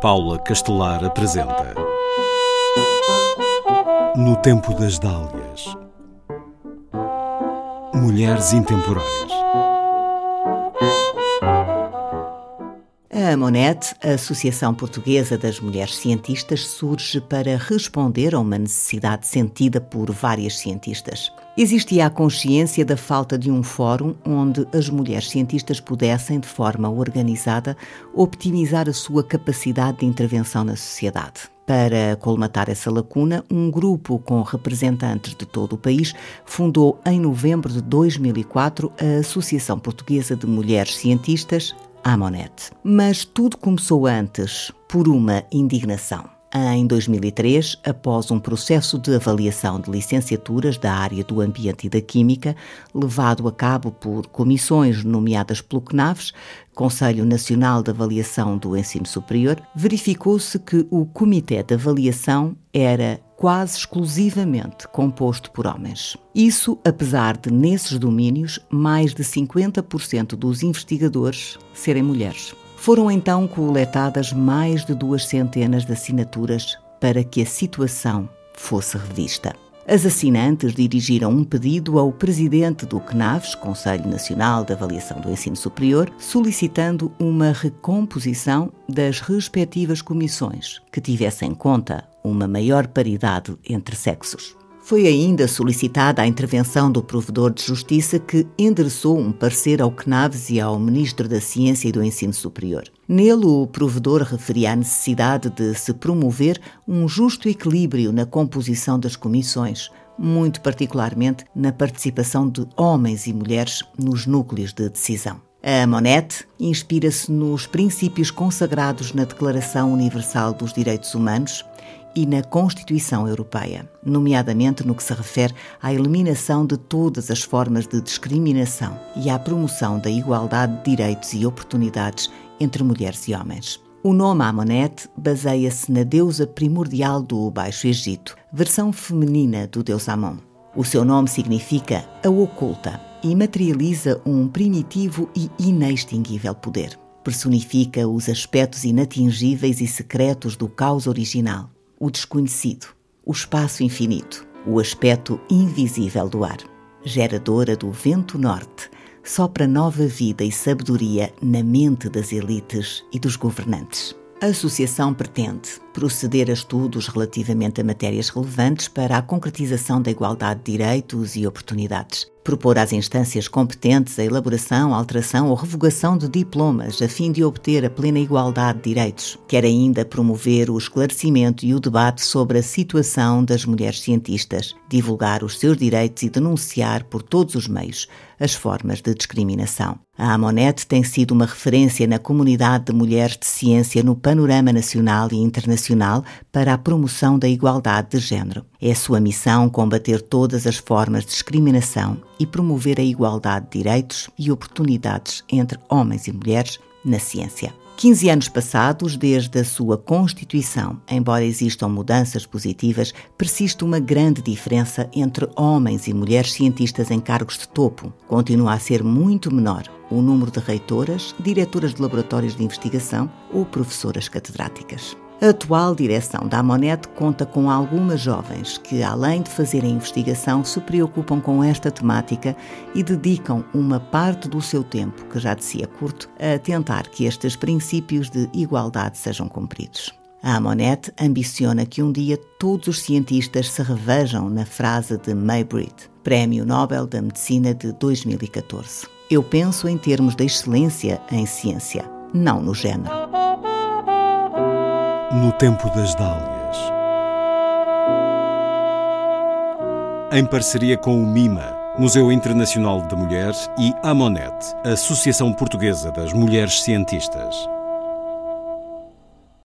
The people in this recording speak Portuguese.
Paula Castelar apresenta. No Tempo das Dálias. Mulheres Intemporais A AMONET, a Associação Portuguesa das Mulheres Cientistas, surge para responder a uma necessidade sentida por várias cientistas. Existia a consciência da falta de um fórum onde as mulheres cientistas pudessem, de forma organizada, optimizar a sua capacidade de intervenção na sociedade. Para colmatar essa lacuna, um grupo com representantes de todo o país fundou em novembro de 2004 a Associação Portuguesa de Mulheres Cientistas, Amonet. Mas tudo começou antes por uma indignação. Em 2003, após um processo de avaliação de licenciaturas da área do ambiente e da química, levado a cabo por comissões nomeadas pelo CNAVES, Conselho Nacional de Avaliação do Ensino Superior, verificou-se que o Comitê de Avaliação era quase exclusivamente composto por homens. Isso, apesar de, nesses domínios, mais de 50% dos investigadores serem mulheres. Foram então coletadas mais de duas centenas de assinaturas para que a situação fosse revista. As assinantes dirigiram um pedido ao presidente do CNAVES, Conselho Nacional de Avaliação do Ensino Superior, solicitando uma recomposição das respectivas comissões que tivesse em conta uma maior paridade entre sexos. Foi ainda solicitada a intervenção do provedor de justiça que endereçou um parecer ao CNAVES e ao Ministro da Ciência e do Ensino Superior. Nele, o provedor referia a necessidade de se promover um justo equilíbrio na composição das comissões, muito particularmente na participação de homens e mulheres nos núcleos de decisão. A Monette inspira-se nos princípios consagrados na Declaração Universal dos Direitos Humanos e na Constituição Europeia, nomeadamente no que se refere à eliminação de todas as formas de discriminação e à promoção da igualdade de direitos e oportunidades entre mulheres e homens. O nome Amonet baseia-se na deusa primordial do Baixo Egito, versão feminina do deus Amon. O seu nome significa a oculta e materializa um primitivo e inextinguível poder. Personifica os aspectos inatingíveis e secretos do caos original, o desconhecido, o espaço infinito, o aspecto invisível do ar. Geradora do vento norte, sopra nova vida e sabedoria na mente das elites e dos governantes. A associação pretende proceder a estudos relativamente a matérias relevantes para a concretização da igualdade de direitos e oportunidades, propor às instâncias competentes a elaboração, alteração ou revogação de diplomas a fim de obter a plena igualdade de direitos. Quer ainda promover o esclarecimento e o debate sobre a situação das mulheres cientistas, divulgar os seus direitos e denunciar por todos os meios as formas de discriminação. A Amonet tem sido uma referência na comunidade de mulheres de ciência no panorama nacional e internacional para a promoção da igualdade de género. É sua missão combater todas as formas de discriminação e promover a igualdade de direitos e oportunidades entre homens e mulheres na ciência. 15 anos passados desde a sua constituição, embora existam mudanças positivas, persiste uma grande diferença entre homens e mulheres cientistas em cargos de topo. Continua a ser muito menor o número de reitoras, diretoras de laboratórios de investigação ou professoras catedráticas. A atual direção da Amonet conta com algumas jovens que, além de fazerem investigação, se preocupam com esta temática e dedicam uma parte do seu tempo, que já de si é curto, a tentar que estes princípios de igualdade sejam cumpridos. A Amonet ambiciona que um dia todos os cientistas se revejam na frase de Maybrit, Prémio Nobel da Medicina de 2014. Eu penso em termos de excelência em ciência, não no género. No Tempo das Dálias. Em parceria com o MIMA, Museu Internacional da Mulher, e a Amonet, Associação Portuguesa das Mulheres Cientistas.